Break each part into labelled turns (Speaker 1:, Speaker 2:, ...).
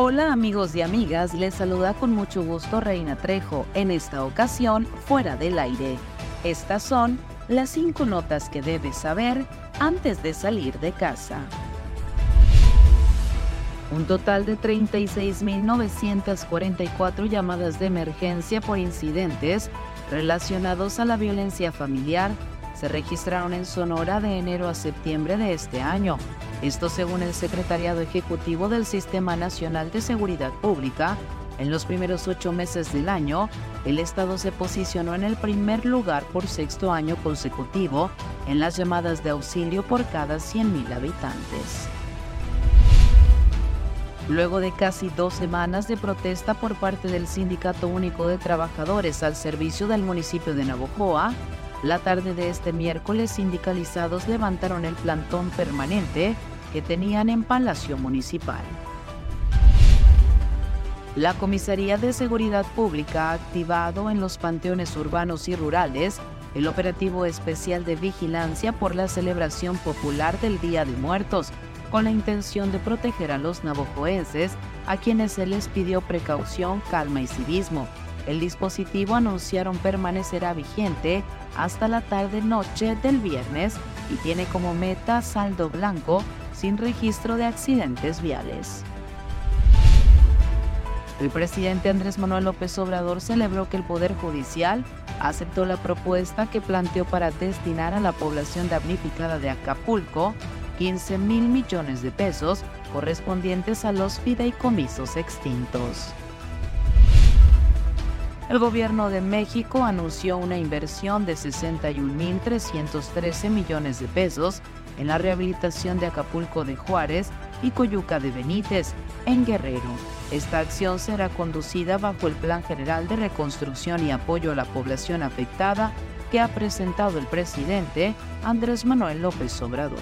Speaker 1: Hola amigos y amigas, les saluda con mucho gusto Reina Trejo, en esta ocasión fuera del aire. Estas son las cinco notas que debes saber antes de salir de casa. Un total de 36.944 llamadas de emergencia por incidentes relacionados a la violencia familiar se registraron en Sonora de enero a septiembre de este año. Esto según el Secretariado Ejecutivo del Sistema Nacional de Seguridad Pública. En los primeros ocho meses del año, el Estado se posicionó en el primer lugar por sexto año consecutivo en las llamadas de auxilio por cada 100.000 habitantes. Luego de casi dos semanas de protesta por parte del Sindicato Único de Trabajadores al servicio del municipio de Navojoa, la tarde de este miércoles, sindicalizados levantaron el plantón permanente que tenían en Palacio Municipal. La Comisaría de Seguridad Pública ha activado en los panteones urbanos y rurales el operativo especial de vigilancia por la celebración popular del Día de Muertos, con la intención de proteger a los navojoenses, a quienes se les pidió precaución, calma y civismo. El dispositivo anunciaron permanecerá vigente hasta la tarde-noche del viernes y tiene como meta saldo blanco sin registro de accidentes viales. El presidente Andrés Manuel López Obrador celebró que el Poder Judicial aceptó la propuesta que planteó para destinar a la población damnificada de Acapulco 15 mil millones de pesos correspondientes a los fideicomisos extintos. El gobierno de México anunció una inversión de 61.313 millones de pesos en la rehabilitación de Acapulco de Juárez y Coyuca de Benítez, en Guerrero. Esta acción será conducida bajo el Plan General de Reconstrucción y Apoyo a la Población Afectada que ha presentado el presidente Andrés Manuel López Obrador.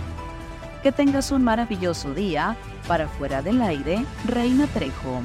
Speaker 1: Que tengas un maravilloso día. Para fuera del aire, Reina Trejo.